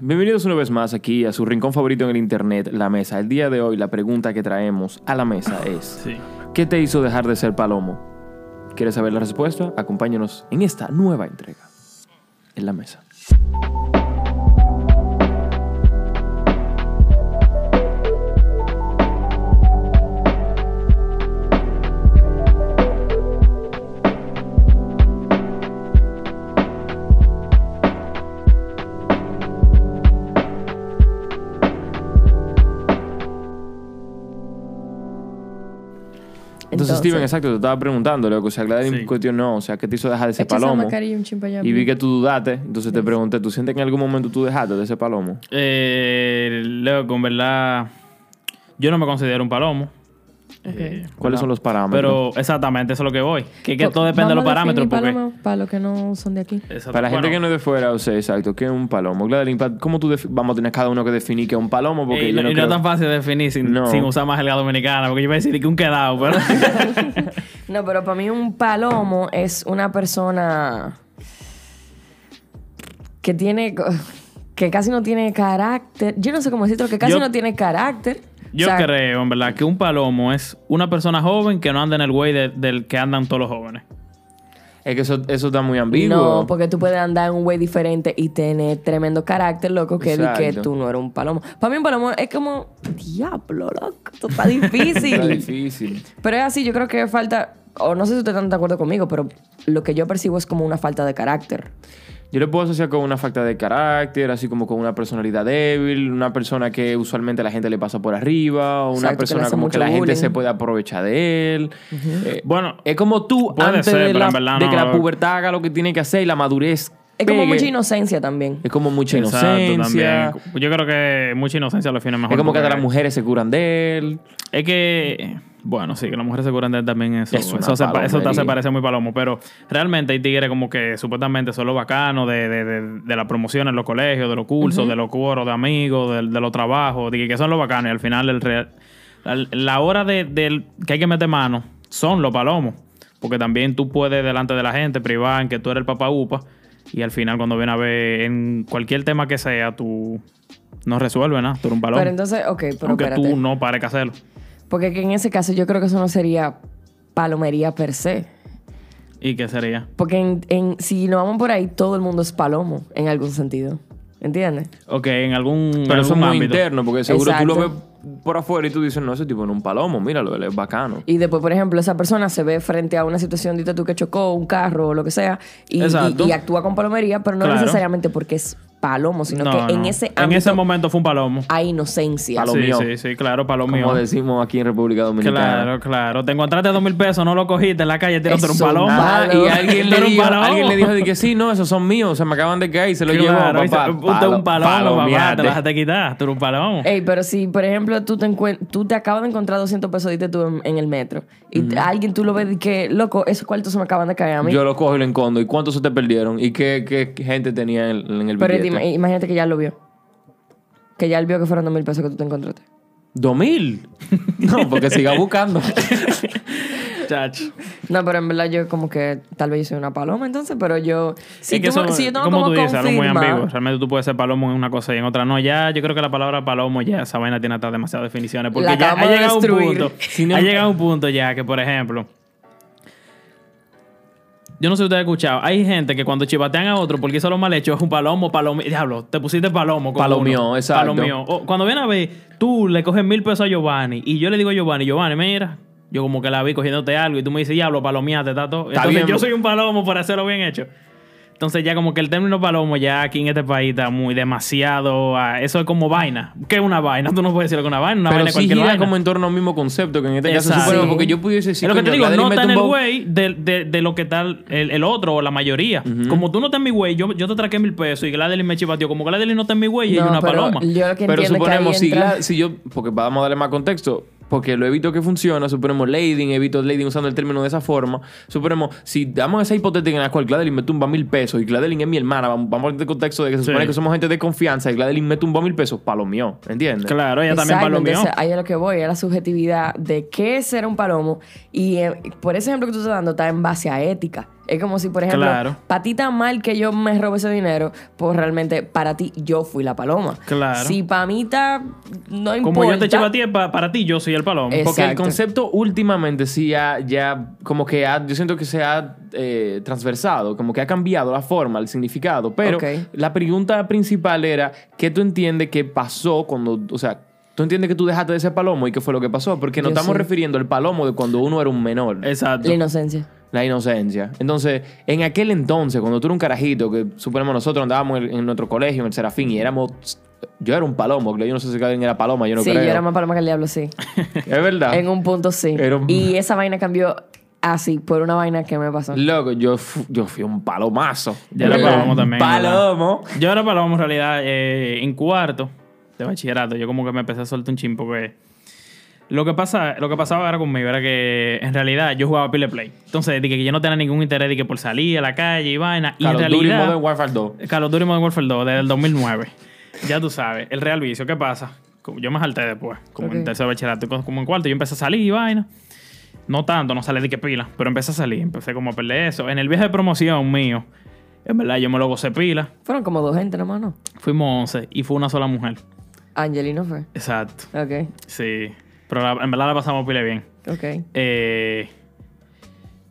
Bienvenidos una vez más aquí a su rincón favorito en el internet, La Mesa. El día de hoy la pregunta que traemos a la mesa es, Sí. ¿qué te hizo dejar de ser palomo? ¿Quieres saber la respuesta? Acompáñanos en esta nueva entrega en La Mesa. Entonces, Steven, exacto, te estaba preguntando, loco. O sea, Gladys Sí. cuestión no. O sea, ¿qué te hizo dejar de esa palomo? Y vi que tú dudaste. Entonces te pregunté, ¿tú sientes que en algún momento tú dejaste de ser palomo? Eh, Leo, con verdad, yo no me considero un palomo. Eh, ¿Cuáles son los parámetros? Pero exactamente, eso es lo que voy. Que, que todo depende de los parámetros. Porque, paloma para los que no son de aquí. Exacto. Para la gente Bueno, que no es de fuera, o sea, exacto, ¿qué es un palomo? Pa- ¿cómo tú defi- vamos a tener cada uno que definir qué es un palomo? Porque eh, yo y no no creo... es tan fácil de definir sin, No. sin usar más jerga dominicana. Porque yo iba a decir que un quedado, pero. No, pero para mí un palomo es una persona que tiene que casi no tiene carácter. Yo no sé cómo decirlo, que casi Yo- no tiene carácter. Yo O sea, creo, en verdad, que un palomo es una persona joven que no anda en el güey de- del que andan todos los jóvenes. Es que eso, eso está muy ambiguo. No, porque tú puedes andar en un güey diferente y tener tremendo carácter, loco, que, di que tú no eres un palomo. Para mí un palomo es como, diablo, loco, esto está difícil. Está difícil. Pero es así, yo creo que falta, o no sé si ustedes están de acuerdo conmigo, pero lo que yo percibo es como una falta de carácter. Yo le puedo asociar con una falta de carácter, así como con una personalidad débil, una persona que usualmente la gente le pasa por arriba, o una Exacto, que le persona hace como mucho que la gente bullying. se puede aprovechar de él. Eh, Bueno, es como tú Puede antes ser, de, pero la, en verdad de que la pubertad haga lo que tiene que hacer y la madurez Es como mucha inocencia también. Es como mucha exacto, inocencia. también. Yo creo que mucha inocencia lo define mejor. Es como que porque- hasta las mujeres se curan de él. Es que, bueno, sí, que las mujeres se curan de él también eso. Es una eso, se, pa- eso se parece muy palomo. Pero realmente hay tigres como que supuestamente son los bacanos de, de, de, de la promoción en los colegios, de los cursos, de los coros de amigos, de, de los trabajos, de que, que son los bacanos. Y al final, el real- la, la hora de, del- que hay que meter mano son los palomos. Porque también tú puedes, delante de la gente, privar en que tú eres el papá upa. Y al final, cuando viene a ver, en cualquier tema que sea, tú no resuelves nada. Tú eres un palomo. Pero entonces, ok, pero aunque espérate. tú no pares que hacerlo. Porque que en ese caso yo creo que eso no sería palomería per se. ¿Y qué sería? Porque en, en- si nos vamos por ahí, todo el mundo es palomo, en algún sentido. ¿Entiendes? Ok, en algún, en Pero eso es muy ámbito. interno, porque seguro tú lo ves. Por afuera y tú dices, no, ese tipo no es un palomo, míralo, él es bacano. Y después, por ejemplo, esa persona se ve frente a una situación, dite tú que chocó un carro o lo que sea, y, Exacto. y- y actúa con palomería, pero no Claro. necesariamente porque es palomo, sino No, que en ese en ámbito ese momento fue un palomo. hay inocencia. Palo- sí, sí, sí, claro, palomo. Como decimos aquí en República Dominicana. Claro, claro. Te encontraste dos mil pesos, no lo cogiste en la calle, tiraste un palomo. nada. Y alguien le, dijo, alguien le dijo de que sí, no, esos son míos, se me acaban de caer y se lo Claro, papá. se- Usted es un palomo, papá, te dejaste quitar. Tú eres un palomo. Ey, pero si, por ejemplo, tú te, encuent- tú te acabas de encontrar 200 pesos, dite tú, en, en el metro, y alguien tú lo ves y que, loco, esos cuartos se me acaban de caer a mí. Yo lo cojo y lo encondo. ¿Y cuántos se te perdieron? ¿Y qué, qué gente tenía en, en el billete? Ima- imagínate que ya lo vio. Que ya él vio que fueron dos mil pesos que tú te encontraste. ¿Dos mil? No, porque siga buscando. Chacho. No, pero en verdad yo como que tal vez yo soy una paloma entonces, pero yo... Si, es que tú, eso, si yo tengo como como tú dices, algo muy confirmar- ambiguo. Realmente tú puedes ser palomo en una cosa y en otra no. Ya, yo creo que la palabra palomo ya, esa vaina tiene hasta demasiadas definiciones. Porque La ya ha acabamos de llegado un destruir. punto. Ha llegado un punto ya que, por ejemplo, yo no sé si ustedes han escuchado. Hay gente que cuando chivatean a otro porque hizo lo mal hecho es un palomo, palomo. Diablo, te pusiste palomo. con Palomió, uno. exacto. Palomió. O cuando viene a ver, tú le coges mil pesos a Giovanni y yo le digo a Giovanni, Giovanni, mira. Yo como que la vi cogiéndote algo y tú me dices, diablo, palomiate, tato. Entonces bien. yo soy un palomo por hacerlo bien hecho. Entonces ya como que el término palomo ya aquí en este país está muy demasiado... eso es como vaina. ¿Qué es una vaina? Tú no puedes decir que es una vaina. Una Pero vaina es sí cualquier gira vaina. como en torno al mismo concepto, que en este caso Sí. porque yo pudiese decir... es lo que te digo, no está en el güey de, de- de lo que está el, el otro o la mayoría. Como tú no estás en mi güey, yo, yo te traqué mil pesos y Gladys me chivateó. Como Gladys no está en mi güey y No, hay una pero paloma. Yo lo que Pero es que suponemos, si, entra- si yo, porque vamos a darle más contexto, porque lo evito que funciona, suponemos Lading, evito Lading usando el término de esa forma, suponemos, si damos esa hipotética en la cual Gladeline me tumba mil pesos y Gladeline es mi hermana, vamos, vamos a poner el contexto de que se Sí. supone que somos gente de confianza y Gladeline me tumba mil pesos, palo mío, ¿entiendes? Claro, ella también palomió. entonces, ahí es lo que voy, es la subjetividad de qué es ser un palomo. Y eh, por ese ejemplo que tú estás dando está en base a ética. Es como si, por ejemplo, Claro. para ti tan mal que yo me robe ese dinero, pues realmente para ti yo fui la paloma. Claro. Si para mí está, no importa. Como yo te chivo a ti, pa- para ti yo soy el palomo. Eh, Porque el Exacto. concepto últimamente sí ha, ya como que ha, yo siento que se ha eh, transversado, como que ha cambiado la forma, el significado. Pero la pregunta principal era, ¿qué tú entiendes que pasó cuando, o sea, tú entiendes que tú dejaste de ser palomo y qué fue lo que pasó? Porque nos Yo estamos sí. refiriendo al palomo de cuando uno era un menor. Exacto. La inocencia. La inocencia. Entonces, en aquel entonces, cuando tú eras un carajito, que suponemos nosotros andábamos en, en nuestro colegio, en el Serafín, y éramos... Yo era un palomo, yo no sé si alguien era paloma, yo no sí, creo. yo era más paloma que el diablo, sí. Es verdad. en un punto sí. Un- Y esa vaina cambió así, por una vaina que me pasó. Loco, yo, fu- yo fui un palomazo. Yo era palomo un también, Palomo. Yo era palomo en realidad eh, en cuarto de bachillerato. Yo como que me empecé a soltar un chin porque lo que, pasa, lo que pasaba era conmigo, era que en realidad yo jugaba pile play. Entonces, dije que yo no tenía ningún interés de que por salir a la calle y vaina. Y Call en of Duty realidad... Modern Warfare 2. Call of Duty Modern Warfare 2 desde el 2009. ya tú sabes, el real vicio. ¿Qué pasa? Yo me salté después, como en Ok. tercer bachillerato, como como en cuarto. Yo empecé a salir y vaina. No tanto, no salí de que pila, pero empecé a salir. Empecé como a perder eso. En el viaje de promoción mío, en verdad yo me lo gocé pila. Fueron como dos gente nomás, ¿no? Fuimos 11 y fue una sola mujer. Angelino fue. Exacto. Ok, Sí. Pero la- en verdad la pasamos pila bien. ok. Eh,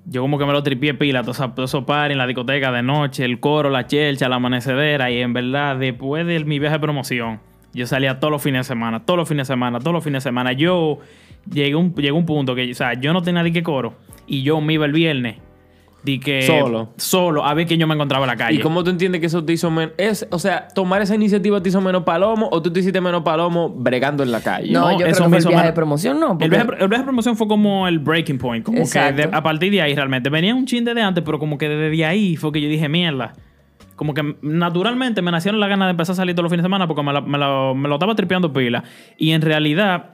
yo como que me lo tripié pila, todos esos todo eso par en la discoteca de noche, el coro, la chelcha, la amanecedera. Y en verdad, después de mi viaje de promoción, yo salía todos los fines de semana, todos los fines de semana, todos los fines de semana. Yo llegué a un, llegué un punto que, o sea, yo no tenía ni que coro. Y yo me iba el viernes. Di que Solo. Solo, a ver quién yo me encontraba en la calle. ¿Y cómo tú entiendes que eso te hizo menos? Es, o sea, tomar esa iniciativa te hizo menos palomo o tú te hiciste menos palomo bregando en la calle. No, No, yo creo que fue el viaje de promoción, no. El porque- viaje, el viaje de promoción fue como el breaking point. Como Exacto. que de- a partir de ahí realmente. Venía un chin de antes, pero como que desde ahí fue que yo dije, mierda. Como que naturalmente me nacieron las ganas de empezar a salir todos los fines de semana porque me, la- me lo, me lo estaba tripeando pila. Y en realidad,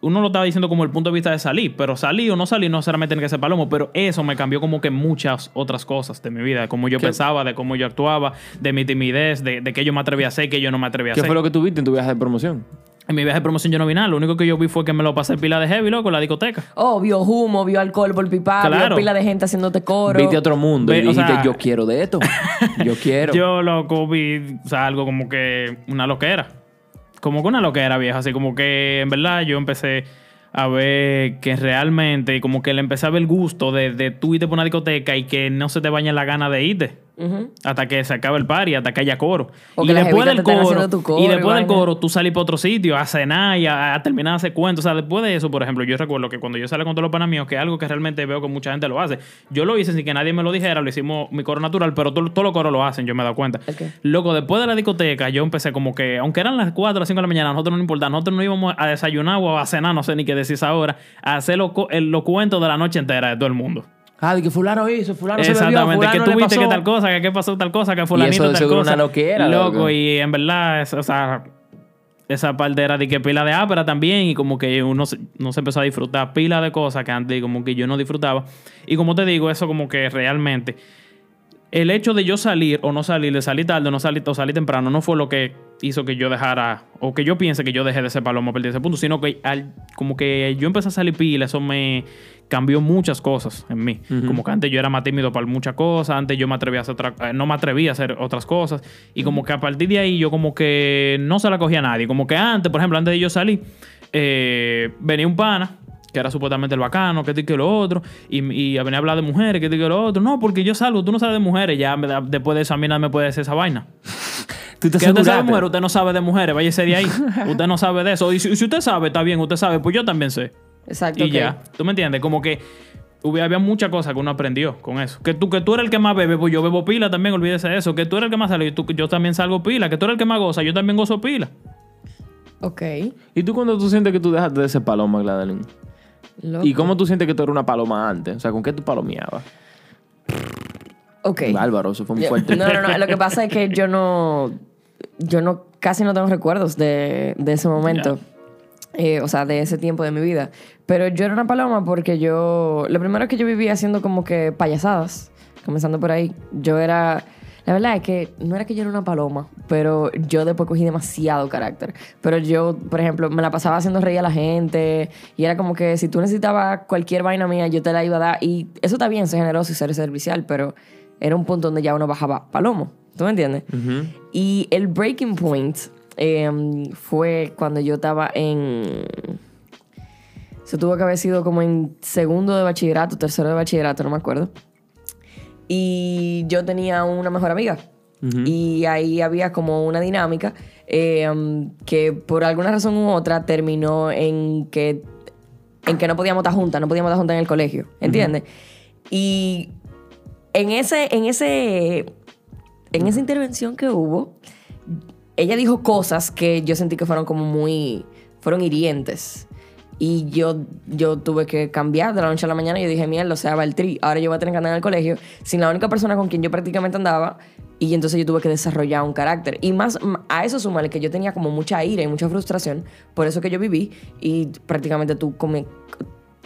uno lo estaba diciendo como el punto de vista de salir. Pero salir o no salir no necesariamente tiene que ser palomo. Pero eso me cambió como que muchas otras cosas de mi vida. De cómo yo ¿Qué? pensaba, de cómo yo actuaba, de mi timidez, de, de qué yo me atreví a hacer, qué yo no me atreví a ¿Qué hacer. fue lo que tuviste en tu viaje de promoción? En mi viaje de promoción yo no vi nada. Lo único que yo vi fue que me lo pasé pila de heavy, loco, en la discoteca. Oh, vio humo, vio alcohol por pipa, Claro. vio pila de gente haciéndote coro. Viste a otro mundo y dijiste, sea- yo quiero de esto. Yo quiero. Yo, loco, vi, o sea, algo como que una loquera. Como que una loquera vieja. Así como que, en verdad, yo empecé a ver que realmente, como que le empecé a ver el gusto de, de tú irte por una discoteca y que no se te bañe la gana de irte. Hasta que se acabe el party, hasta que haya coro. O y que después del coro, y y después del coro, tú salís para otro sitio a cenar y a, a terminar de hacer cuentos. O sea, después de eso, por ejemplo, yo recuerdo que cuando yo salí con todos los panas míos, que es algo que realmente veo que mucha gente lo hace. Yo lo hice sin que nadie me lo dijera, lo hicimos mi coro natural, pero todo- todos los coros lo hacen, yo me he dado cuenta. Ok. Luego, después de la discoteca, yo empecé como que, aunque eran las 4 o las 5 de la mañana, nosotros no nos importaba. Nosotros no íbamos a desayunar o a cenar, no sé ni qué decís ahora, a hacer los los cuentos de la noche entera de todo el mundo. Ah, de que fulano hizo, fulano se bebió, Exactamente, que fulano le viste pasó. que tal cosa, que qué pasó tal cosa, que fulanito eso de tal seguro cosa. una loquera, Loco, loco. y en verdad, es- o sea, esa parte era de que pila de ápera también y como que uno se, uno se empezó a disfrutar pila de cosas que antes como que yo no disfrutaba. Y como te digo, eso como que realmente el hecho de yo salir o no salir, de salir tarde o no salir o salir temprano, no fue lo que hizo que yo dejara, o que yo piense que yo dejé de ser palomo a partir de ese punto, sino que al, como que yo empecé a salir pila, eso me cambió muchas cosas en mí. Como que antes yo era más tímido para muchas cosas, antes yo me atrevía a hacer otra, eh, no me atrevía a hacer otras cosas, y como que a partir de ahí yo como que no se la cogía a nadie. Como que antes, por ejemplo, antes de yo salir, eh, venía un pana que era supuestamente el bacano, que y que lo otro, y, y venía a hablar de mujeres, que y que lo otro. No, porque yo salgo, tú no sabes de mujeres, ya después de eso a mí nadie me puede decir esa vaina. Tú te Que usted sabe de mujeres, usted no sabe de mujeres, váyase de ahí. usted no sabe de eso. Y si, si usted sabe, está bien, usted sabe, pues yo también sé. Exacto. Y ya, ¿tú me entiendes? Como que había muchas cosas que uno aprendió con eso. Que tú, que tú eres el que más bebe, pues yo bebo pila también, olvídese de eso. Que tú eres el que más sale, y tú, yo también salgo pila. Que tú eres el que más goza, yo también gozo pila. Ok. ¿Y tú cuando tú sientes que tú dejaste de ser paloma, Gladeline? ¿Y cómo tú sientes que tú eras una paloma antes? O sea, ¿con qué tú palomeabas? Ok. Bárbaro, eso fue muy fuerte. No, no, no. Lo que pasa es que yo no. Yo no. Casi no tengo recuerdos de, de ese momento. Eh, o sea, de ese tiempo de mi vida. Pero yo era una paloma porque yo. Lo primero es que yo vivía haciendo como que payasadas. Comenzando por ahí. Yo era La verdad es que no era que yo era una paloma, pero yo después cogí demasiado carácter. Pero yo, por ejemplo, me la pasaba haciendo reír a la gente y era como que si tú necesitabas cualquier vaina mía, yo te la iba a dar. Y eso está bien, ser generoso y ser servicial, pero era un punto donde ya uno bajaba palomo. ¿Tú me entiendes? Y el breaking point eh, fue cuando yo estaba en... Se tuvo que haber sido como en segundo de bachillerato, tercero de bachillerato, no me acuerdo. Y yo tenía una mejor amiga. Y ahí había como una dinámica eh, que por alguna razón u otra terminó en que, en que no podíamos estar juntas, no podíamos estar juntas en el colegio, ¿entiendes? Y en ese, en ese, en esa intervención que hubo, ella dijo cosas que yo sentí que fueron como muy, fueron hirientes. Y yo, yo tuve que cambiar de la noche a la mañana y yo dije, mierda, o sea, va el tri. Ahora yo voy a tener que andar en el colegio sin la única persona con quien yo prácticamente andaba. Y entonces yo tuve que desarrollar un carácter. Y más a eso sumarle que yo tenía como mucha ira y mucha frustración. Por eso que yo viví. Y prácticamente tú, come,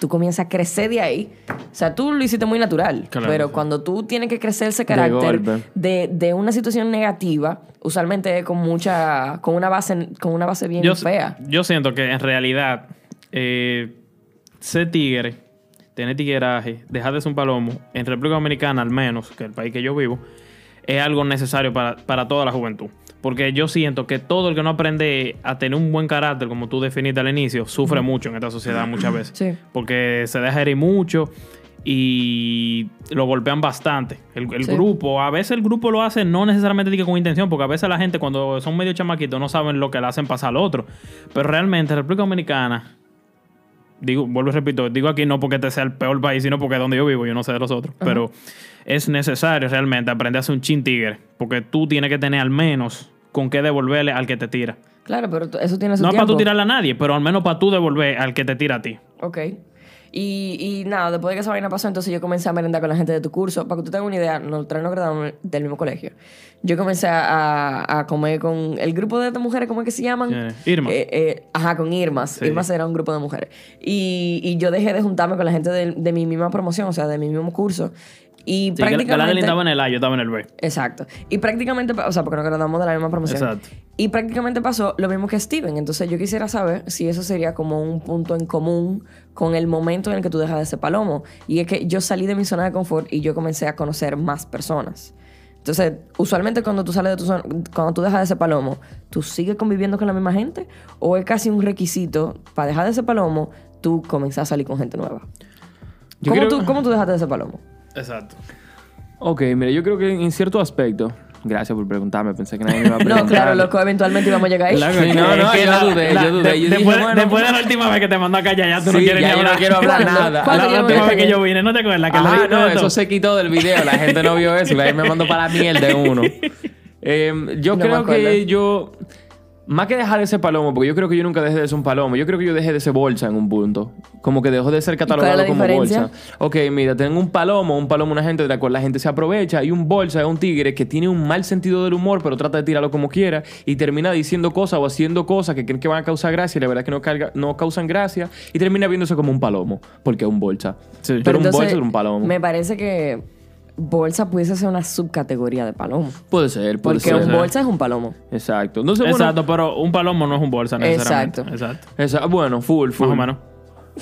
tú comienzas a crecer de ahí. O sea, tú lo hiciste muy natural. Claro. Pero cuando tú tienes que crecer ese carácter de, de una situación negativa, usualmente es con mucha, con una base, con una base bien yo, fea. yo siento que en realidad eh, ser tigre, tener tigueraje, dejar de ser un palomo, en República Dominicana al menos, que es el país que yo vivo, es algo necesario para, para toda la juventud. Porque yo siento que todo el que no aprende a tener un buen carácter, como tú definiste al inicio, sufre mucho en esta sociedad muchas veces. Sí. Porque se deja herir mucho y lo golpean bastante. El, el Sí. grupo, a veces el grupo lo hace no necesariamente con intención, porque a veces la gente cuando son medio chamaquitos no saben lo que le hacen pasar al otro. Pero realmente República Dominicana, digo, vuelvo y repito, digo aquí no porque este sea el peor país, sino porque es donde yo vivo, yo no sé de los otros. Pero es necesario realmente aprender a ser un chin tigre, porque tú tienes que tener al menos con qué devolverle al que te tira. Claro, pero eso tiene su No tiempo. para tú tirarle a nadie, pero al menos para tú devolver al que te tira a ti. Ok. Y, y nada, después de que esa vaina pasó, entonces yo comencé a merendar con la gente de tu curso. Para que tú tengas una idea, nosotros nos graduamos del mismo colegio. Yo comencé a, a comer con el grupo de estas mujeres, ¿cómo es que se llaman? Irma. Eh, eh, ajá, con Irmas. Sí. Irmas era un grupo de mujeres. Y, y yo dejé de juntarme con la gente de, de mi misma promoción, o sea, de mi mismo curso. Y Sí, prácticamente... estaba en el A, yo estaba en el B. Exacto. Y prácticamente, o sea, porque nos graduamos de la misma promoción. Exacto. Y prácticamente pasó lo mismo que Steven. Entonces yo quisiera saber si eso sería como un punto en común con el momento en el que tú dejas de ser palomo. Y es que yo salí de mi zona de confort y yo comencé a conocer más personas. Entonces, usualmente cuando tú sales de tu zona, cuando tú dejas de ser palomo, ¿tú sigues conviviendo con la misma gente? ¿O es casi un requisito para dejar de ser palomo, tú comenzar a salir con gente nueva? ¿Cómo, creo- tú, ¿Cómo tú dejaste de ser palomo? Exacto. Ok, mira, yo creo que en cierto aspecto. Gracias por preguntarme, pensé que nadie me iba a preguntar. No, claro, loco, eventualmente íbamos a llegar ahí. Claro, Sí, que- no, no, que yo la- dudé, la- yo dudé. dije, después, bueno, después de la última vez que te mandó a callar, ya tú no quieres ya ni yo hablar. no quiero hablar nada. ¿Cuándo La yo última vez que yo vine, ¿no te acuerdas? Que lo Ajá, no, eso se quitó del video. La gente no vio eso. La gente me mandó para la mierda de uno. Eh, yo No creo que yo... Más que dejar de ser palomo, porque yo creo que yo nunca dejé de ser un palomo. Yo creo que yo dejé de ser bolsa en un punto. Como que dejó de ser cuál es catalogado la como diferencia? bolsa. Ok, mira, tengo un palomo. Un palomo una gente de la cual la gente se aprovecha. Y un bolsa es un tigre que tiene un mal sentido del humor, pero trata de tirarlo como quiera. Y termina diciendo cosas o haciendo cosas que creen que van a causar gracia. Y la verdad es que no, carga- no causan gracia. Y termina viéndose como un palomo, porque es un bolsa. Sí. Pero un entonces, bolsa es un palomo. Me parece que bolsa pudiese ser una subcategoría de palomo. Puede ser, puede Porque ser. un bolsa es un palomo. Exacto. Entonces, bueno, Exacto, pero un palomo no es un bolsa necesariamente. Exacto. Exacto. esa- bueno, full, full. Más o menos.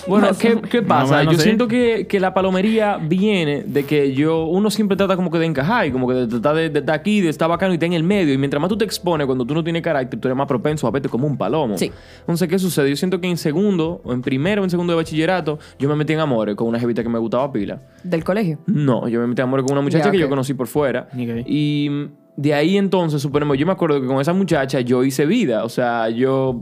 Bueno, ¿qué, pasa? yo siento que, que la palomería viene de que yo, uno siempre trata como que de encajar y como que de tratar de, de estar aquí, de estar bacano y estar en el medio. Y mientras más tú te expones, cuando tú no tienes carácter, tú eres más propenso a verte como un palomo. Sí. Entonces, ¿qué sucede? Yo siento que en segundo, o en primero o en segundo de bachillerato, yo me metí en amores con una jevita que me gustaba pila. Del colegio. No, yo me metí en amores con una muchacha que yo conocí por fuera. Y de ahí entonces, suponemos, yo me acuerdo que con esa muchacha yo hice vida. O sea, yo.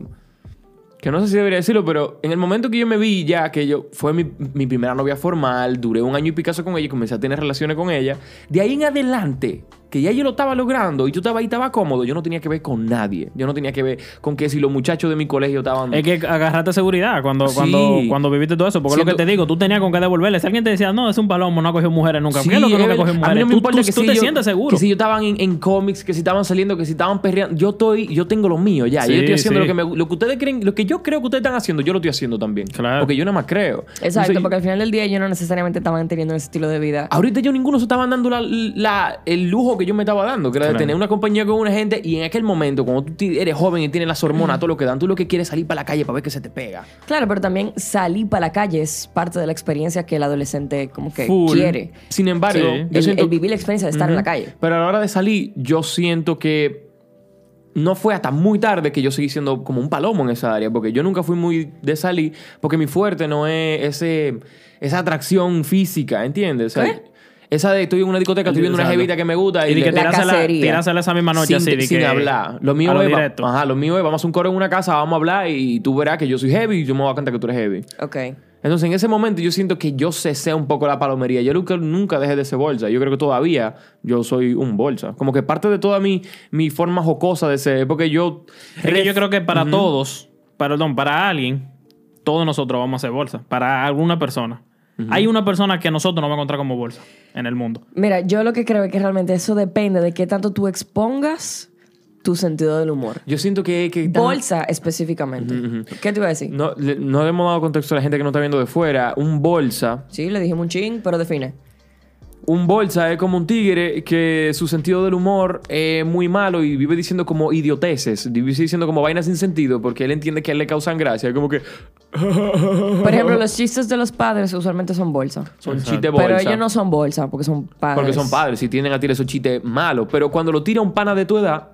Que no sé si debería decirlo, pero en el momento que yo me vi ya, que yo fue mi, mi primera novia formal, duré un año y picazo con ella y comencé a tener relaciones con ella. De ahí en adelante, que ya yo lo estaba logrando y yo estaba ahí, estaba cómodo, yo no tenía que ver con nadie. Yo no tenía que ver con que si los muchachos de mi colegio estaban. Es que agarraste seguridad cuando, Sí. cuando, cuando viviste todo eso. Porque es lo Siento- que te digo, tú tenías con qué devolverle. Si alguien te decía, no, es un palomo, no ha cogido mujeres nunca. ¿Qué es lo que nunca verdad. cogió A mí mujeres? no me Tú- importa tú, que tú si te yo- sientes seguro. Que si yo estaban en, en cómics, que si estaban saliendo, que si estaban perreando. Yo estoy, yo tengo lo mío ya. Sí, yo estoy haciendo sí. lo que me, lo que ustedes creen, lo que yo creo que ustedes están haciendo, yo lo estoy haciendo también. Claro. Porque yo nada más creo. Exacto, Entonces, porque al final del día ellos no necesariamente estaban teniendo ese estilo de vida. Ahorita yo ninguno se estaban dando la, la- el lujo que yo me estaba dando, que era de Claro. tener una compañía con una gente y en aquel momento, cuando tú eres joven y tienes las hormonas, todo lo que dan, tú lo que quieres es salir para la calle para ver que se te pega. Claro, pero también salir para la calle es parte de la experiencia que el adolescente como que Full. quiere. Sin embargo, Sí. yo El, siento- el vivir la experiencia de estar en la calle. Pero a la hora de salir, yo siento que no fue hasta muy tarde que yo seguí siendo como un palomo en esa área, porque yo nunca fui muy de salir, porque mi fuerte no es ese, esa atracción física, ¿entiendes? O sea, ¿Qué? Esa de estoy en una discoteca, estoy viendo una Exacto. jevita que me gusta y, Y de le- que La cacería. esa misma noche sin, así. de sin que- hablar. Lo mío, a lo es, va- directo. ajá, lo mío es, vamos a un coro en una casa, vamos a hablar y tú verás que yo soy heavy y yo me voy a cantar que tú eres heavy. Ok. Entonces, en ese momento yo siento que yo cesé un poco la palomería. Yo nunca, nunca dejé de ser bolsa. Yo creo que todavía yo soy un bolsa. Como que parte de toda mi, mi forma jocosa de ser, porque yo... Es que yo creo que para todos, perdón, para alguien, todos nosotros vamos a ser bolsa. Para alguna persona. Hay una persona que nosotros nos va a encontrar como bolsa en el mundo. Mira, yo lo que creo es que realmente eso depende de qué tanto tú expongas tu sentido del humor. Yo siento que... que tan- Bolsa específicamente. ¿Qué te iba a decir? No, le- no le hemos dado contexto a la gente que no está viendo de fuera. Un bolsa... Sí, le dijimos un ching, pero define. Un bolsa es como un tigre que su sentido del humor es muy malo y vive diciendo como idioteces, vive diciendo como vainas sin sentido porque él entiende que a él le causan gracia, como que Por ejemplo, los chistes de los padres usualmente son bolsa. son chistes bolsa. Pero ellos no son bolsa porque son padres. Porque son padres y tienden a tirar esos chistes malos. Pero cuando lo tira un pana de tu edad,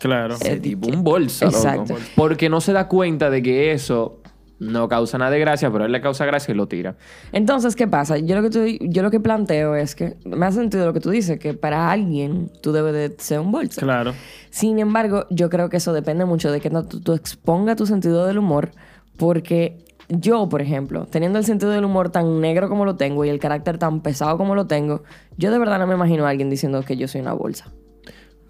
Claro. ese tipo un bolsa, loco. Exacto. Porque no se da cuenta de que eso no causa nada de gracia, pero a él le causa gracia y lo tira. Entonces, ¿qué pasa? Yo lo que, tú- yo lo que planteo es que me hace sentido lo que tú dices, que para alguien tú debes de ser un bolsa. Claro. Sin embargo, yo creo que eso depende mucho de que no, tú, tú expongas tu sentido del humor, porque yo, por ejemplo, teniendo el sentido del humor tan negro como lo tengo y el carácter tan pesado como lo tengo, yo de verdad no me imagino a alguien diciendo que yo soy una bolsa.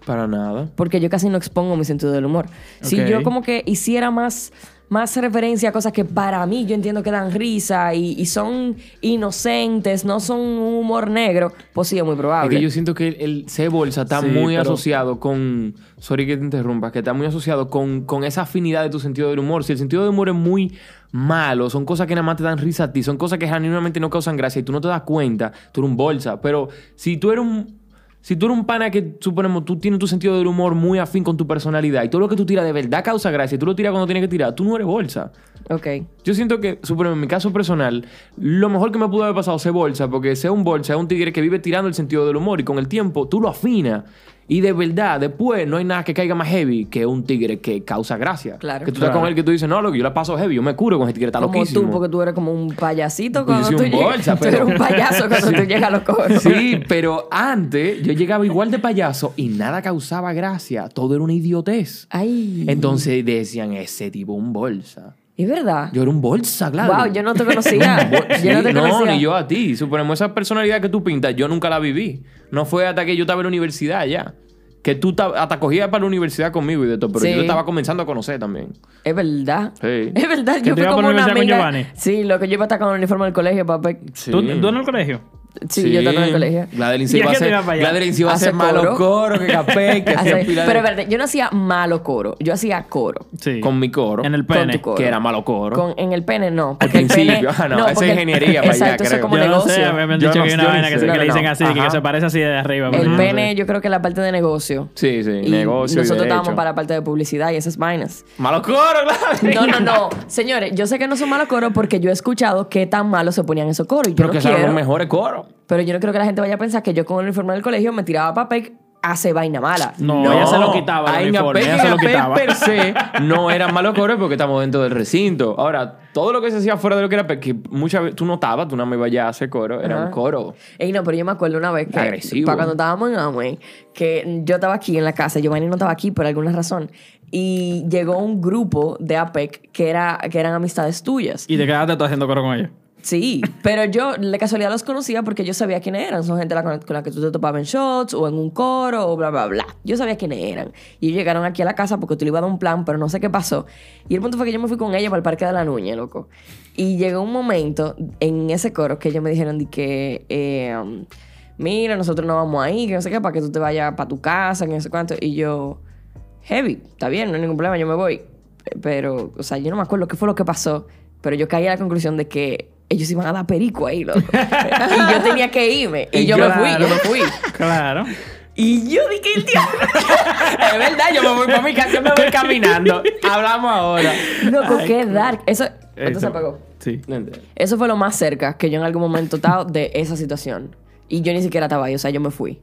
Para nada. Porque yo casi no expongo mi sentido del humor. Si yo como que hiciera más, más referencia a cosas que para mí yo entiendo que dan risa y, y son inocentes, no son un humor negro, pues sí, es muy Es probable. que yo siento que el, el ser bolsa está Sí, muy pero- asociado con. Sorry que te interrumpa, que está muy asociado con, con esa afinidad de tu sentido del humor. Si el sentido del humor es muy malo, son cosas que nada más te dan risa a ti, son cosas que genuinamente no causan gracia y tú no te das cuenta, tú eres un bolsa. Pero si tú eres un. Si tú eres un pana que, suponemos, tú tienes tu sentido del humor muy afín con tu personalidad y todo lo que tú tiras de verdad causa gracia y tú lo tiras cuando tienes que tirar, tú no eres bolsa. Ok. Yo siento que, suponemos, en mi caso personal, lo mejor que me pudo haber pasado es ser bolsa, porque ser un bolsa es un tigre que vive tirando el sentido del humor y con el tiempo tú lo afinas. Y de verdad, después no hay nada que caiga más heavy que un tigre que causa gracia. Claro. Que tú estás Claro. con él que tú dices, no, loco, yo la paso heavy, yo me curo con ese tigre, está Como loquísimo. tú, porque tú eres como un payasito yo cuando soy tú un llegas. tú eres un payaso cuando tú llegas a los coros. Sí, pero antes yo llegaba igual de payaso y nada causaba gracia. Todo era una idiotez. Ay. Entonces decían, ese tipo un bolsa. Es verdad. Yo era un bolsa, claro. Wow, yo no te conocía. Yo no te no, conocía. ni yo a ti. Suponemos esa personalidad que tú pintas, yo nunca la viví. No fue hasta que yo estaba en la universidad ya. Que tú ta- hasta cogías para la universidad conmigo y de todo, pero Sí. yo te estaba comenzando a conocer también. Es verdad. Sí. Es verdad. ¿Que Yo fui como una amiga. Giovanni? Sí, lo que yo iba a estar con el uniforme del colegio, papá. Sí. ¿Tú, tú en el colegio? Sí, yo estaba en el colegio. Gladeline ¿Y se a iba a hacer, malo coro. que capé, que hacía pila Pero es verdad, yo no hacía malo coro. Yo hacía coro. Sí. Con mi coro. En el Con pene. tu coro. Que era malo coro. Con, en el pene no. Porque el principio, pene. ah, no, esa es porque- ingeniería para allá, Exacto, eso es creo. como yo no negocio. sé, me han Yo dicho no- que hay una yo vaina que, No, le no, dicen no. así, que se parece así de arriba. El pene, yo creo que es la parte de negocio. Sí, sí, Y negocio. nosotros estábamos para la parte de publicidad y esas vainas. Malo coro, Gladeline. No, no, no. Señores, yo sé que no son malos coros porque yo he escuchado qué tan malos se ponían esos coros. Yo Pero no que quiero. los mejores coros. Pero yo no creo que la gente vaya a pensar que yo con el uniforme del colegio me tiraba papel hace vaina mala. No, ella se lo quitaba el uniforme, APEC, ella se lo quitaba. per se no eran malos cores porque estamos dentro del recinto. Ahora, todo lo que se hacía fuera de lo que era APEC, que muchas veces tú notabas, tú no me vayas a hacer coro, era Ajá. un coro. Ey, no, pero yo me acuerdo una vez que, Agresivo. para cuando estábamos en Amway, que yo estaba aquí en la casa, Giovanni no estaba aquí por alguna razón, y llegó un grupo de APEC que, era, que eran amistades tuyas. Y te quedaste tú haciendo coro con ellos. Sí, pero yo de casualidad los conocía porque yo sabía quiénes eran. Son gente con la que tú te topabas en shots o en un coro o bla, bla, bla. Yo sabía quiénes eran. Y ellos llegaron aquí a la casa porque tú le ibas a dar un plan, pero no sé qué pasó. Y el punto fue que yo me fui con ella para el Parque de la Nuña, loco. Y llegó un momento en ese coro que ellos me dijeron de que... eh, um, Mira, nosotros no vamos ahí, que no sé qué, para que tú te vayas para tu casa, que no sé cuánto. Y yo, heavy, está bien, no hay ningún problema, yo me voy. Pero, o sea, yo no me acuerdo qué fue lo que pasó, pero yo caí a la conclusión de que ellos iban a dar perico ahí, loco. y yo tenía que irme. Y yo me fui, yo me fui. Claro. Y yo dije, el diablo. es verdad, yo me voy para mi casa, yo me voy caminando. Hablamos ahora. Loco, qué dark. Eso, esto se apagó. Sí. Eso fue lo más cerca que yo en algún momento estaba de esa situación. Y yo ni siquiera estaba ahí, o sea, yo me fui.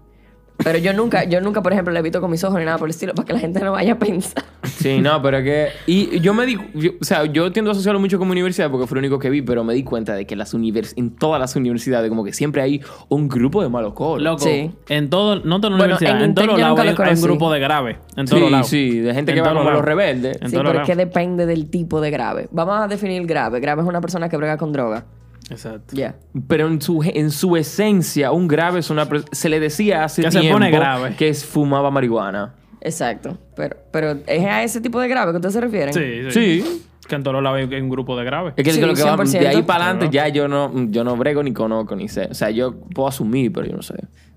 Pero yo nunca, yo nunca, por ejemplo, le evito con mis ojos ni nada por el estilo, para que la gente no vaya a pensar. Sí, no, pero es que. Y yo me di. yo- o sea, yo tiendo a asociarlo mucho como universidad porque fue lo único que vi, pero me di cuenta de que las univers en todas las universidades, como que siempre hay un grupo de malos coros. Loco, Sí. en todo, no en la Bueno, universidad, en en, todos Intec los yo lados nunca hay, lo hay un conocí. grupo de grave. En todos Sí, lados. sí, de gente En que va todos como los lados. rebeldes. En sí, todos pero es lados. que depende del tipo de grave. Vamos a definir grave. Grave es una persona que brega con droga. Exacto. Ya. Pero en su, en su esencia, un grave es una. per- Se le decía hace Que se tiempo pone grave. que es- fumaba marihuana. Exacto. Pero, pero es a ese tipo de grave que ustedes se refieren. Sí, sí. Sí. Que en todos los lados hay un grupo de grave. Es que Sí, lo que va, 100%. de ahí para adelante ya yo no, yo no brego ni conozco ni sé. O sea, yo puedo asumir, pero yo no sé.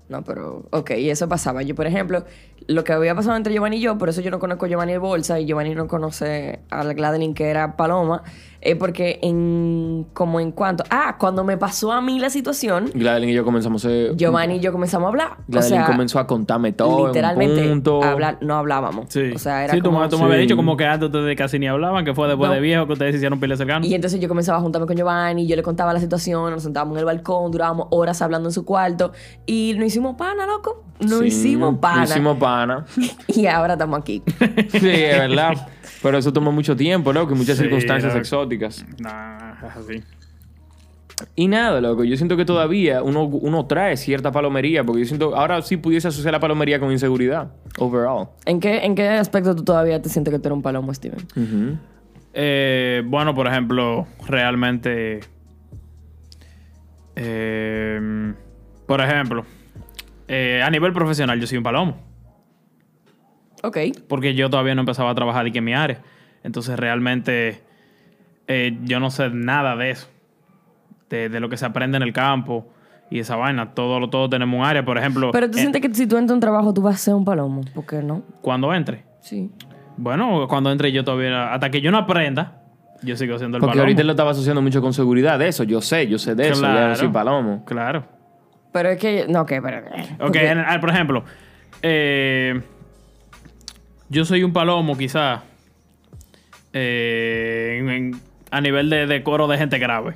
No, pero, ok, y eso pasaba. Yo, por ejemplo, lo que había pasado entre Giovanni y yo, por eso yo no conozco a Giovanni el Bolsa y Giovanni no conoce a la Gladeline que era Paloma, es porque en, como en cuanto, ah, cuando me pasó a mí la situación, Gladeline y yo comenzamos a ser. Giovanni y yo comenzamos a hablar. O Gladeline sea, comenzó a contarme todo. literalmente, en un punto. hablar, no hablábamos. Sí. O sea, era sí, tú, como... me- tú me habías Sí. dicho como que antes ustedes casi ni hablaban, que fue después No. de viejo que ustedes se hicieron pile cercanos. Y entonces yo comenzaba a juntarme con Giovanni, yo le contaba la situación, nos sentábamos en el balcón, durábamos horas hablando en su cuarto y nos hicimos pana, loco. Nos Sí, hicimos pana. Nos hicimos pana. Y ahora estamos aquí. sí, es verdad. Pero eso tomó mucho tiempo, loco, y muchas Sí, circunstancias loco. exóticas. Nah, es así. Y nada, loco, yo siento que todavía uno, uno trae cierta palomería, porque yo siento, ahora sí pudiese asociar la palomería con inseguridad, overall. ¿En qué, ¿En qué aspecto tú todavía te sientes que tú eres un palomo, Steven? Eh, bueno, por ejemplo, realmente. eh, por ejemplo, eh, a nivel profesional, yo soy un palomo. Ok. Porque yo todavía no empezaba a trabajar aquí en mi área. Entonces, realmente, eh, yo no sé nada de eso. De, de lo que se aprende en el campo y esa vaina. Todo, lo- todo tenemos un área. Por ejemplo, Pero tú eh, sientes que si tú entras a un trabajo tú vas a ser un palomo. ¿Por qué no? cuando entre. Sí. Bueno, cuando entre yo todavía... Hasta que yo no aprenda, yo sigo siendo el Porque palomo. ahorita él lo estaba asociando mucho con seguridad, de eso, yo sé, yo sé de eso, ya Claro. no soy palomo. Claro. Pero es que... No, ok, pero... Ok, porque- en- ah, por ejemplo, eh, yo soy un palomo quizá eh, en- en- a nivel de, de coro de gente grave.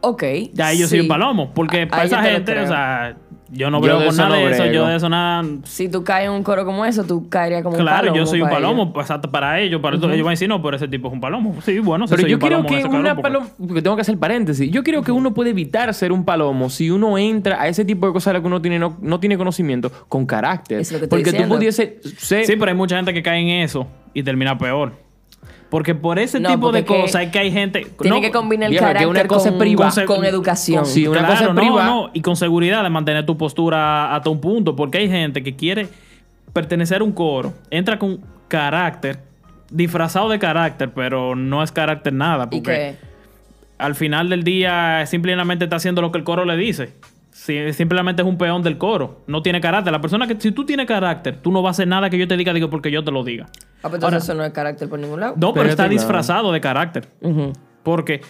Ok. Ya yo soy un palomo, porque A- para esa gente, o sea, yo no de con eso nada no de eso, yo de eso nada... Si tú caes en un coro como eso, tú caerías como un Claro, palomo. yo soy un para palomo, ellos. exacto, para ellos, para ellos van a decir, no, pero ese tipo es un palomo. Sí, bueno, sí Pero soy yo un creo palomo que una porque- paloma, porque tengo que hacer paréntesis, yo creo que uno puede evitar ser un palomo si uno entra a ese tipo de cosas de las que uno tiene, no, no tiene conocimiento con carácter. Es lo que estoy porque diciendo. tú pudiese ser... Sí, pero hay mucha gente que cae en eso y termina peor. Porque por ese No, tipo de cosas es que hay gente... Tiene no, que combinar el carácter una cosa con, privada. con, con educación. Sí, una claro, cosa no, privada. y con seguridad de mantener tu postura hasta un punto, porque hay gente que quiere pertenecer a un coro, entra con carácter, disfrazado de carácter, pero no es carácter nada, Y porque que... al final del día simplemente está haciendo lo que el coro le dice. Simplemente es un peón del coro, no tiene carácter. La persona que, si tú tienes carácter, tú no vas a hacer nada que yo te diga, digo, porque yo te lo diga. Ah, pues entonces Ahora- eso no es carácter por ningún lado. No, pero Pero está claro. disfrazado de carácter. Ujú. Porque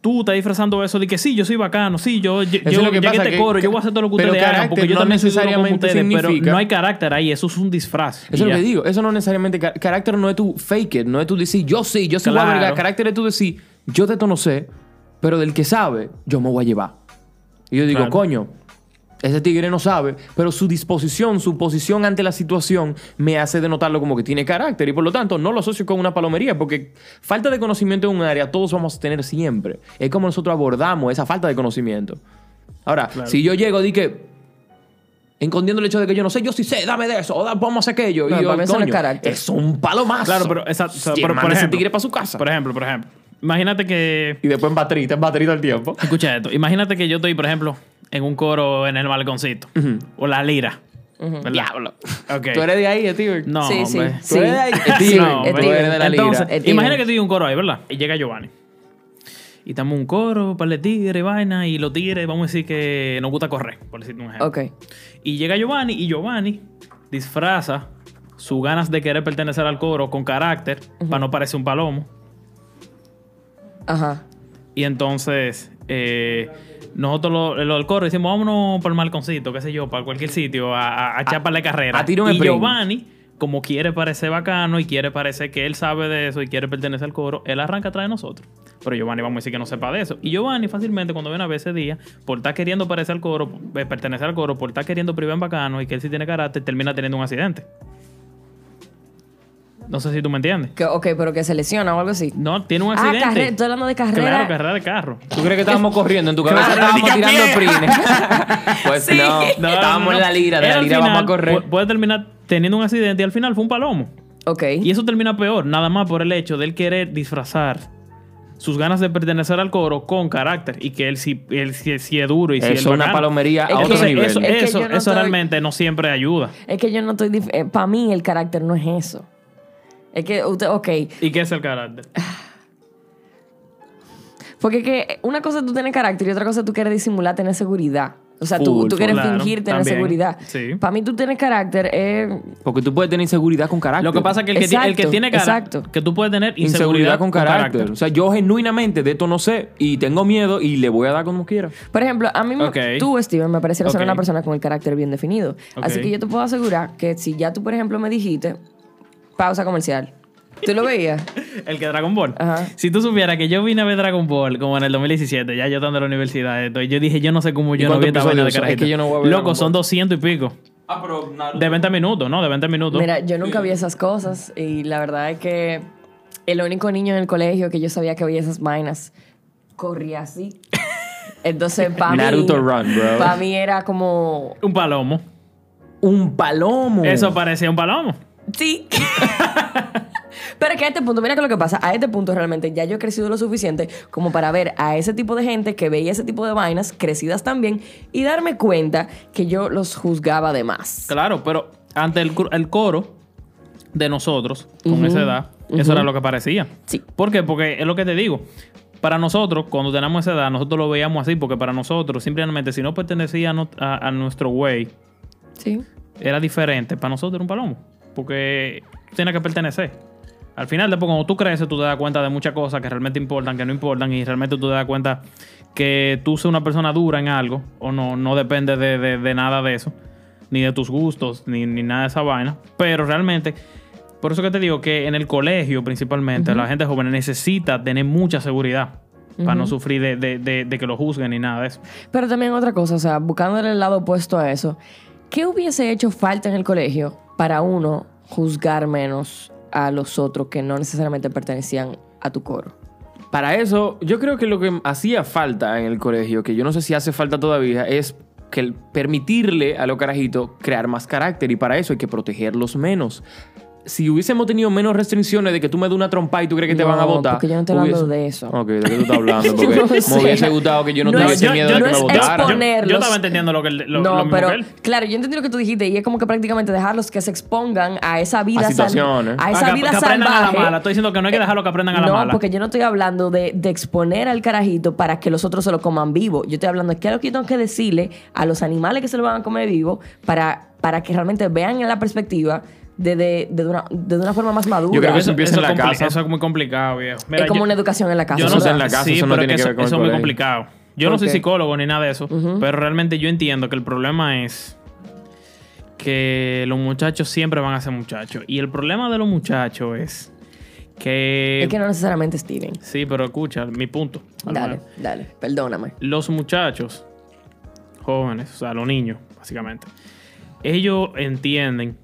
tú estás disfrazando eso de que sí, yo soy bacano, sí, yo, yo, yo lo que llegué a pasa, este que- coro, yo voy a hacer todo lo que pero ustedes hagan, porque yo no también soy necesariamente ustedes, pero no hay carácter ahí, eso es un disfraz. Eso es lo que digo. Eso no necesariamente. car- Carácter no es tu fake it, no es tu decir yo sí, yo soy Claro. verga. Carácter es tu decir yo de esto no sé, pero del que sabe, yo me voy a llevar. Y yo digo, Claro. coño, ese tigre no sabe, pero su disposición, su posición ante la situación me hace denotarlo como que tiene carácter y por lo tanto no lo asocio con una palomería porque falta de conocimiento en un área todos vamos a tener siempre. Es como nosotros abordamos esa falta de conocimiento. Ahora, Claro. si yo llego y que escondiendo el hecho de que yo no sé, yo sí sé, dame de eso, o da- vamos a hacer aquello. No, y yo, no es coño, carácter. Es un palomazo. Claro, pero, exacto, o sea, pero, por ese tigre para su casa. Por ejemplo, por ejemplo, imagínate que Y después en baterita, en baterita el tiempo. Escucha esto. Imagínate que yo estoy, por ejemplo, en un coro en el balconcito. O la lira. Diablo. Tú eres de ahí, Steven. No, Sí, sí. hombre. Tú eres de ahí. Steven, No, tú hombre. eres de la lira. Imagina que estoy en un coro ahí, ¿verdad? Y llega Giovanni. Y estamos en un coro, para el tigre y vaina. Y los tigres, vamos a decir que nos gusta correr, por decirte un ejemplo. Ok. Y llega Giovanni y Giovanni disfraza sus ganas de querer pertenecer al coro con carácter para no parecer un palomo. Ajá. Y entonces eh, nosotros lo, lo del coro decimos, vámonos por el malconcito, qué sé yo, para cualquier sitio, a, a, para la carrera. a tiro y. Giovanni, como quiere parecer bacano y quiere parecer que él sabe de eso y quiere pertenecer al coro, él arranca atrás de nosotros. Pero Giovanni vamos a decir que no sepa de eso. Y Giovanni fácilmente cuando viene a ver ese día, por estar queriendo parecer al coro, eh, pertenecer al coro, por estar queriendo privar en bacano y que él sí tiene carácter, termina teniendo un accidente. No sé si tú me entiendes. Que, ok, pero que se lesiona o algo así. No, tiene un Ah, accidente. carrera. Estoy hablando de carrera. Claro, carrera de carro. ¿Tú crees que estábamos corriendo? En tu cabeza Claro, estábamos tirando sprint. pues Sí. no, No, estábamos no. en la lira, de la lira final vamos a correr. pu- Puede terminar teniendo un accidente y al final fue un palomo. Ok. Y eso termina peor, nada más por el hecho de él querer disfrazar sus ganas de pertenecer al coro con carácter y que él sí, él sí, sí es duro y sí Eso es una palomería a otro nivel. eso, Es eso, no eso estoy- realmente no siempre ayuda. Es que yo no estoy... Para mí el carácter no es eso. Es que usted... Ok. ¿Y qué es el carácter? Porque es que una cosa es tú tener carácter y otra cosa es tú quieres disimular tener seguridad. O sea, tú, Full, tú quieres claro, fingir tener también, seguridad. sí. Para mí tú tienes carácter es... Porque tú puedes tener inseguridad con carácter. Lo que pasa es que el que, el tiene carácter, exacto. que tú puedes tener inseguridad, Inseguridad con carácter. O sea, yo genuinamente de esto no sé y tengo miedo y le voy a dar como quiera. Por ejemplo, a mí me- Ok. tú, Steven, me pareciera ser Ok. una persona con el carácter bien definido. Así que yo te puedo asegurar que si ya tú, por ejemplo, me dijiste, pausa comercial, ¿tú lo veías? El que Dragon Ball. Ajá. Si tú supieras que yo vine a ver Dragon Ball como en el 2017, ya yo estando en la universidad, esto, yo dije, yo no sé cómo yo no vi esta vaina de? Es carajito. que yo no voy a ver Loco, son Ball. 200 y pico. Ah, pero De 20 minutos, ¿no? De 20 minutos. Mira, yo nunca vi esas cosas y la verdad es que el único niño en el colegio que yo sabía que veía esas vainas corría así. Entonces, para mí... Naruto Run, bro. Para mí era como... Un palomo. Un palomo. Eso parecía un palomo. Sí. Pero es que a este punto, mira que lo que pasa, a este punto realmente ya yo he crecido lo suficiente como para ver a ese tipo de gente que veía ese tipo de vainas crecidas también y darme cuenta que yo los juzgaba de más. Claro, pero ante el, cor- el coro de nosotros, con esa edad, eso era lo que parecía. Sí. ¿Por qué? Porque es lo que te digo. Para nosotros, cuando tenemos esa edad, nosotros lo veíamos así, porque para nosotros, simplemente, si no pertenecía a, no- a- a nuestro way, Sí. era diferente. Para nosotros era un palomo. Porque tiene que pertenecer. Al final, después, cuando tú creces, tú te das cuenta de muchas cosas que realmente importan, que no importan, y realmente tú te das cuenta que tú seas una persona dura en algo, o no, no depende de, de- de nada de eso, ni de tus gustos, ni, ni nada de esa vaina. Pero realmente, por eso que te digo que en el colegio, principalmente, la gente joven necesita tener mucha seguridad para no sufrir de, de- de- de que lo juzguen ni nada de eso. Pero también otra cosa, o sea, buscándole el lado opuesto a eso, ¿qué hubiese hecho falta en el colegio para uno juzgar menos a los otros que no necesariamente pertenecían a tu coro? Para eso, yo creo que lo que hacía falta en el colegio, que yo no sé si hace falta todavía, es que permitirle a los carajitos crear más carácter y para eso hay que protegerlos menos. Si hubiésemos tenido menos restricciones de que tú me das una trompa y tú crees que te No, van a votar. porque yo no estoy hablando de eso. Ok, ¿de qué tú estás hablando? Porque No me sé. hubiese gustado que yo no, No tuviese es- miedo yo- de no que me votaran. Yo, estaba entendiendo lo, que, él- lo, no, lo mismo pero que él. claro, yo entendí lo que tú dijiste y es como que prácticamente dejarlos que se expongan a esa vida A sal- situaciones. a esa Ah, que- vida que aprendan a la salvaje. mala. Estoy diciendo que no hay que dejarlo que aprendan a la no, mala. porque yo no estoy hablando de, de exponer al carajito para que los otros se lo coman vivo. Yo estoy hablando de qué es lo que yo tengo que decirle a los animales que se lo van a comer vivo para, para que realmente vean en la perspectiva de, de, de una, de una forma más madura. Yo creo que eso, eso empieza en la casa. Eso es muy complicado, viejo. Mira, es como yo- una educación en la casa. Yo no Eso sé en la casa, sí, eso no pero tiene es que eso, ver con el eso es muy complicado. Yo no ¿Por soy psicólogo ni nada de eso, pero realmente yo entiendo que el problema es que los muchachos siempre van a ser muchachos. Y el problema de los muchachos es que... Es que no necesariamente Steven. Sí, pero escucha, mi punto. al Dale, menos. dale, perdóname. Los muchachos jóvenes, o sea, los niños, básicamente, ellos entienden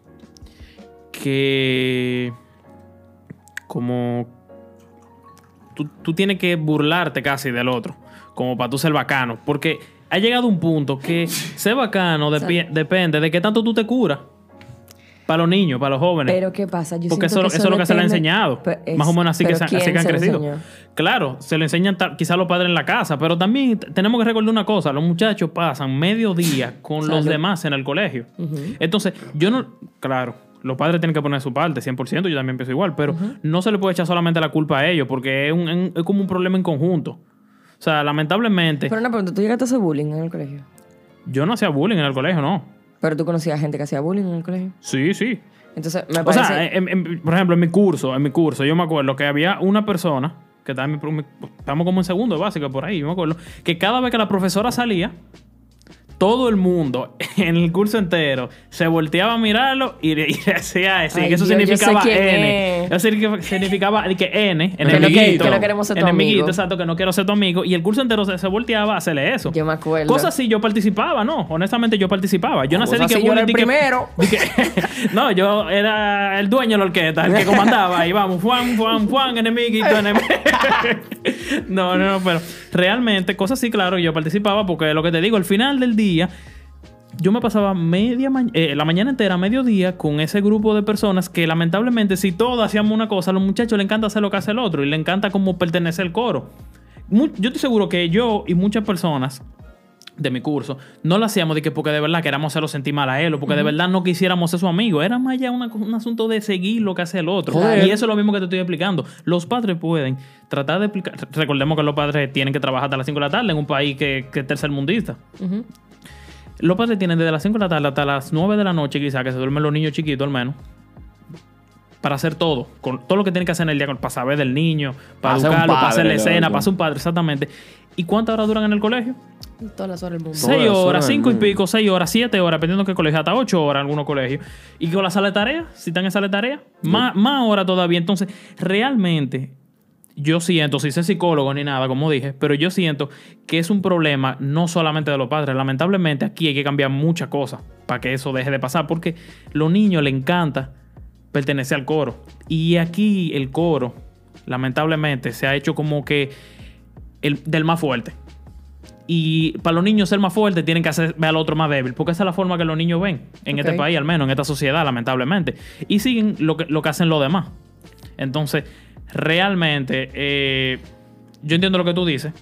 que como tú, tú tienes que burlarte casi del otro, como para tú ser bacano, porque ha llegado un punto que ser bacano depende de qué tanto tú te curas. Para los niños, para los jóvenes. Pero ¿qué pasa? Yo Porque eso, eso es lo que se le ha enseñado. Es- Más o menos así que, pero se, así ¿quién que han crecido. Claro, se lo enseñan quizás los padres en la casa, pero también tenemos que recordar una cosa: los muchachos pasan medio día con los demás en el colegio. Entonces, yo no. Claro, los padres tienen que poner su parte, 100%, yo también pienso igual, pero no se le puede echar solamente la culpa a ellos, porque es, un- es- como un problema en conjunto. O sea, lamentablemente, Pero una pregunta, ¿tú llegaste a hacer bullying en el colegio? yo no hacía bullying en el colegio, no. Pero tú conocías gente que hacía bullying en el colegio. Sí, sí. Entonces, me O parece... sea, en- en- por ejemplo, en mi curso, en mi curso, yo me acuerdo que había una persona que estaba en mi- estamos como en segundo de básica por ahí, yo me acuerdo, que cada vez que la profesora salía, todo el mundo en el curso entero se volteaba a mirarlo y, le- y Ay, eso Dios, significaba N. es. Eso significa- significaba que N, enemiguito. que no queremos ser tu enemiguito, amigo. exacto, que no quiero ser tu amigo. Y el curso entero se, se volteaba a hacerle eso. Yo me acuerdo. Cosas así yo participaba, ¿no? Honestamente yo participaba. Yo no sé de qué yo era el primero. que- no, yo era el dueño de la orquesta, el que comandaba. Y vamos, Juan, Juan, Juan, enemiguito, enemigo. no, no, no, pero realmente, cosas así, claro, yo participaba porque lo que te digo, al final del día, yo me pasaba media ma- eh, la mañana entera, mediodía, con ese grupo de personas que lamentablemente, si todos hacíamos una cosa, a los muchachos les encanta hacer lo que hace el otro y le encanta como pertenecer al coro. Mu- yo estoy seguro que yo y muchas personas de mi curso, no lo hacíamos de que porque de verdad queríamos hacerlo sentir mal a él o porque de verdad no quisiéramos ser su amigo. Era más allá una un asunto de seguir lo que hace el otro. Joder. Y eso es lo mismo que te estoy explicando. Los padres pueden tratar de explicar. Recordemos que los padres tienen que trabajar hasta las 5 de la tarde en un país que, que es tercermundista. Ujú. Los padres tienen desde las 5 de la tarde hasta las 9 de la noche, quizás, que se duermen los niños chiquitos al menos, para hacer todo. Con todo lo que tienen que hacer en el día, con- para saber del niño, para educarlo, para hacer la escena, para ser un padre, exactamente. ¿Y cuántas horas duran en el colegio? Todas las horas del mundo. Seis horas, cinco y pico, seis horas, siete horas, dependiendo de qué colegio, hasta ocho horas en algunos colegios. Y con la sala de tarea, si están en sala de tarea, más, más horas todavía. Entonces, realmente, yo siento, si soy psicólogo ni nada, como dije, pero yo siento que es un problema no solamente de los padres. Lamentablemente, aquí hay que cambiar muchas cosas para que eso deje de pasar, porque a los niños les encanta pertenecer al coro. Y aquí el coro, lamentablemente, se ha hecho como que el, del más fuerte. Y para los niños ser más fuertes tienen que hacer ver al otro más débil, porque esa es la forma que los niños ven en este país, al menos en esta sociedad, lamentablemente. Y siguen lo que, lo que hacen los demás. Entonces, realmente, eh, yo entiendo lo que tú dices,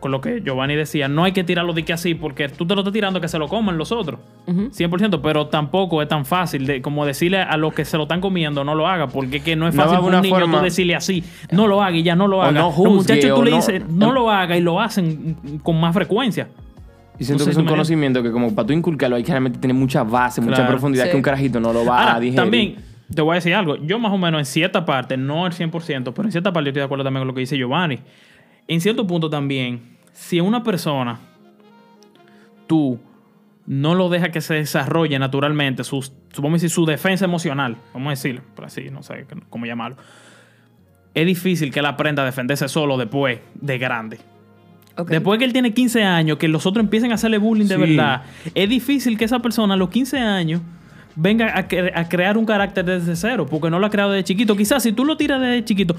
con lo que Giovanni decía, no hay que tirarlo de que así, porque tú te lo estás tirando que se lo coman los otros, 100%, pero tampoco es tan fácil de como decirle a los que se lo están comiendo no lo haga, porque es que no es No fácil para una un niño forma- tú decirle así, no lo haga y ya no lo O haga. no los juzgue, muchachos tú o le no- dices, no lo haga y lo hacen con más frecuencia. Y siento No sé que es un conocimiento que como para tú inculcarlo hay que realmente tener mucha base, mucha profundidad Sí. que un carajito no lo va Ahora, a digerir. también te voy a decir algo. Yo más o menos en cierta parte, no al 100%, pero en cierta parte yo estoy de acuerdo también con lo que dice Giovanni. En cierto punto también, si una persona, tú no lo dejas que se desarrolle naturalmente, sus, su- vamos a decir, su defensa emocional, vamos a decirlo, por así, no sé cómo llamarlo, es difícil que él aprenda a defenderse solo después de grande. Ok. Después que él tiene 15 años, que los otros empiecen a hacerle bullying de verdad, es difícil que esa persona a los 15 años venga a, cre- a crear un carácter desde cero, porque no lo ha creado desde chiquito. Quizás si tú lo tiras desde chiquito,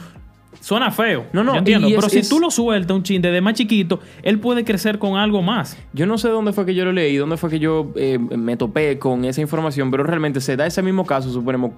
suena feo. No, no, yo entiendo. es- pero si es- tú lo sueltas un chin desde más chiquito, él puede crecer con algo más. Yo no sé dónde fue que yo lo leí, dónde fue que yo eh, me topé con esa información, pero realmente se da ese mismo caso, suponemos,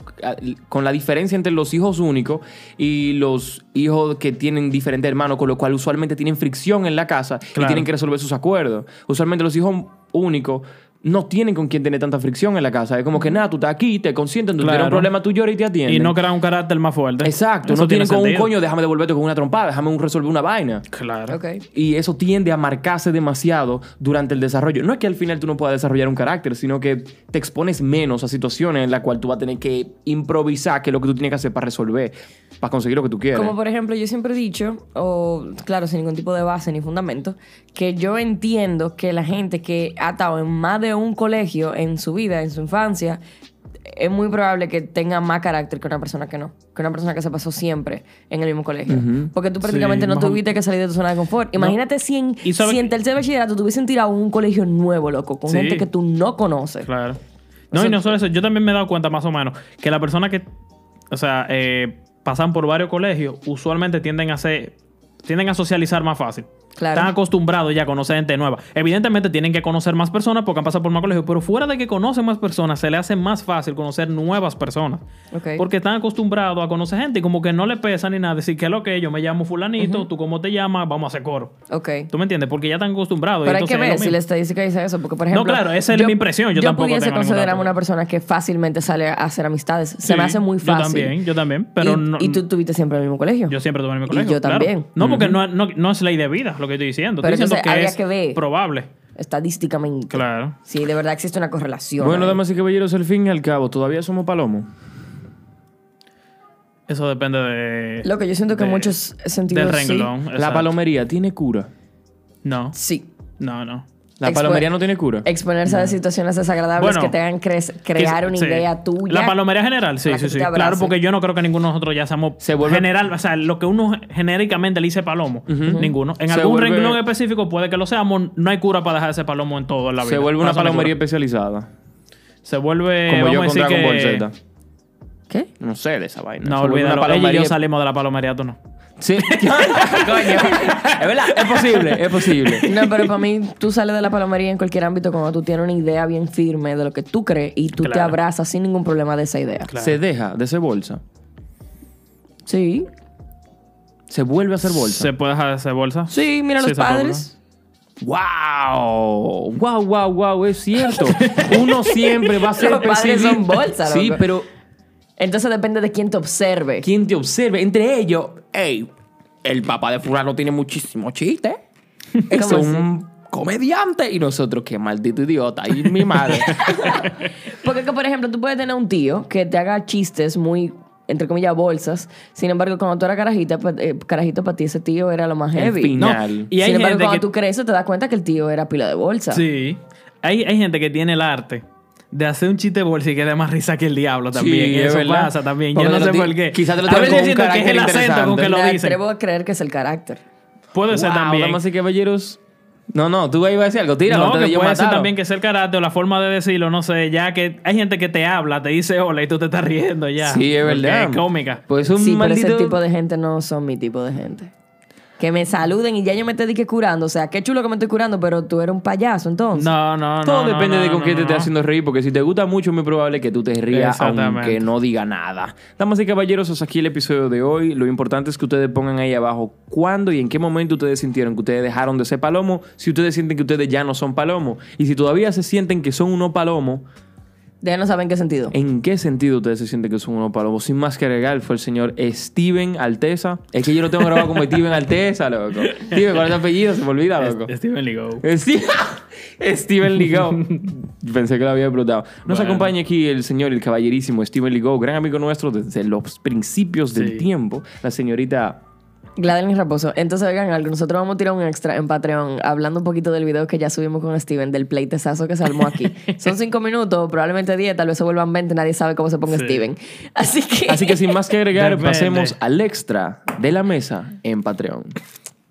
con la diferencia entre los hijos únicos y los hijos que tienen diferentes hermanos, con lo cual usualmente tienen fricción en la casa y tienen que resolver sus acuerdos. Usualmente los hijos únicos no tienen con quien tener tanta fricción en la casa. Es como que nada, tú estás aquí, te consienten, tú tienes un Claro. problema, tú lloras y te atienden. Y no crear un carácter más fuerte. Exacto, Eso no tienen tiene con un coño, déjame devolverte con una trompada, déjame un resolver una vaina. Claro. Ok. Y eso tiende a marcarse demasiado durante el desarrollo. No es que al final tú no puedas desarrollar un carácter, sino que te expones menos a situaciones en las cuales tú vas a tener que improvisar, que es lo que tú tienes que hacer para resolver, para conseguir lo que tú quieres. Como por ejemplo, yo siempre he dicho, o claro, sin ningún tipo de base ni fundamento, que yo entiendo que la gente que ha estado en más de un colegio en su vida, en su infancia, es muy probable que tenga más carácter que una persona que no. Que una persona que se pasó siempre en el mismo colegio. Porque tú prácticamente no tuviste que salir de tu zona de confort. Imagínate si en, si en tercer bachillerato te hubiesen tirado a un colegio nuevo, loco, con Sí. gente que tú no conoces. Claro. No, O sea, y no solo eso, yo también me he dado cuenta más o menos que las personas que, o sea, eh, pasan por varios colegios, usualmente tienden a ser, tienden a socializar más fácil. Claro. Están acostumbrados ya a conocer gente nueva. Evidentemente tienen que conocer más personas porque han pasado por más colegios, pero fuera de que conocen más personas, se le hace más fácil conocer nuevas personas. Porque están acostumbrados a conocer gente y como que no le pesa ni nada decir que es lo que yo me llamo fulanito, tú cómo te llamas, vamos a hacer coro. Ok. ¿Tú me entiendes? Porque ya están acostumbrados. y Pero hay entonces que ver si mismo. la estadística dice eso, porque por ejemplo... claro, esa es mi impresión, yo tampoco pudiese considerarme una persona que fácilmente sale a hacer amistades. Se me hace muy fácil. Yo también, yo también. Pero y, no, y tú tuviste siempre en el mismo colegio. Yo siempre tuve en mi Y colegio. yo claro. también. No, porque no, no, no es ley de vida lo que estoy diciendo. Pero estoy diciendo entonces que es que ver. probable. Estadísticamente. Claro. Sí, de verdad existe una correlación. Bueno, ahí. damas y caballeros, al fin y al cabo, todavía somos palomos. Eso depende de. Lo que yo siento que de- muchos sentidos Del sí. renglón. La palomería tiene cura. No, Sí. no, no. La Expo- palomería no tiene cura. Exponerse a situaciones desagradables Bueno, que te hagan cre- crear una Sí. idea tuya. La palomería general, sí, sí, sí. Claro, porque yo no creo que ninguno de nosotros ya seamos Se vuelve- general, o sea, lo que uno genéricamente le dice palomo, ninguno. En Se algún vuelve- renglón específico puede que lo seamos, no hay cura para dejar ese palomo en todo en la vida. Se vuelve una palomería especializada. Se vuelve Como yo con Dragon Ball que- Z. ¿Qué? No sé de esa vaina. No, olvídalo. Ella y palomería- yo salimos de la palomería, tú no. Sí. Coño. Es verdad, es posible, es posible. No, pero para mí, tú sales de la palomería en cualquier ámbito cuando tú tienes una idea bien firme de lo que tú crees y tú te abrazas sin ningún problema de esa idea. Claro. Se deja de ser bolsa. Sí. Se vuelve a ser bolsa. ¿Se puede dejar de hacer bolsa? Sí, mira Sí, los padres. ¡Wow! ¡Wow, wow, wow! Es cierto. Uno siempre va a ser Los padres son bolsa, Sí, loco. pero Entonces depende de quién te observe. quien te observe, entre ellos, ¡ey! El papá de fulano tiene muchísimo chiste. Es ¿Cómo un comediante. Y nosotros, qué maldito idiota. Y mi madre. Porque, que, por ejemplo, tú puedes tener un tío que te haga chistes muy, entre comillas, bolsas. Sin embargo, cuando tú eras carajita, pa- eh, carajito, para ti ese tío era lo más El heavy. fin. No, y hay Sin embargo, gente cuando que... tú creces, te das cuenta que el tío era pila de bolsa. Sí. Hay, hay gente que tiene el arte de hacer un chiste bolsa y que da más risa que el diablo también. Sí, y es eso verdad. pasa también. Porque Yo no sé por qué. quizás te lo A veces siento que es el acento con que lo Me dicen. atrevo a creer que es el carácter. Puede ser también. Damas y caballeros. No, no, tú ibas a decir algo. Tíralo No, que puede ser matarlo. también que sea el carácter o la forma de decirlo, no sé, ya que hay gente que te habla, te dice hola y tú te estás riendo ya. Sí, es verdad. Es cómica. Pues un sí, maldito... pero ese tipo de gente no son mi tipo de gente. Que me saluden y ya yo me te dije curando. O sea, qué chulo que me estoy curando, pero tú eres un payaso entonces. No, no, no. Todo no, depende no, de con no, qué no, te esté haciendo reír, porque si te gusta mucho, es muy probable que tú te rías aunque no diga nada. Damas y caballeros, hasta aquí el episodio de hoy. Lo importante es que ustedes pongan ahí abajo cuándo y en qué momento ustedes sintieron que ustedes dejaron de ser palomo, si ustedes sienten que ustedes ya no son palomo. Y si todavía se sienten que son unos palomos, Ya no saben qué sentido. ¿en qué sentido ustedes se sienten que son unos palomos? Sin más que agregar, fue el señor Steven Alteza. Es que yo lo tengo grabado como Steven Alteza, loco. Steven, ¿cuál es tu apellido? Se me olvida, loco. Steven Ligo. Steve- Steven Ligo. Pensé que lo había explotado. Nos Bueno. acompaña aquí el señor, el caballerísimo Steven Ligo, gran amigo nuestro desde los principios del Sí. tiempo. La señorita. Gladeline Raposo. Entonces, oigan algo. Nosotros vamos a tirar un extra en Patreon hablando un poquito del video que ya subimos con Steven, del pleitezazo que se armó aquí. Son cinco minutos, probablemente diez, tal vez se vuelvan 20, nadie sabe cómo se ponga Sí. Steven. Así que. Así que sin más que agregar, Depende. pasemos al extra de la mesa en Patreon.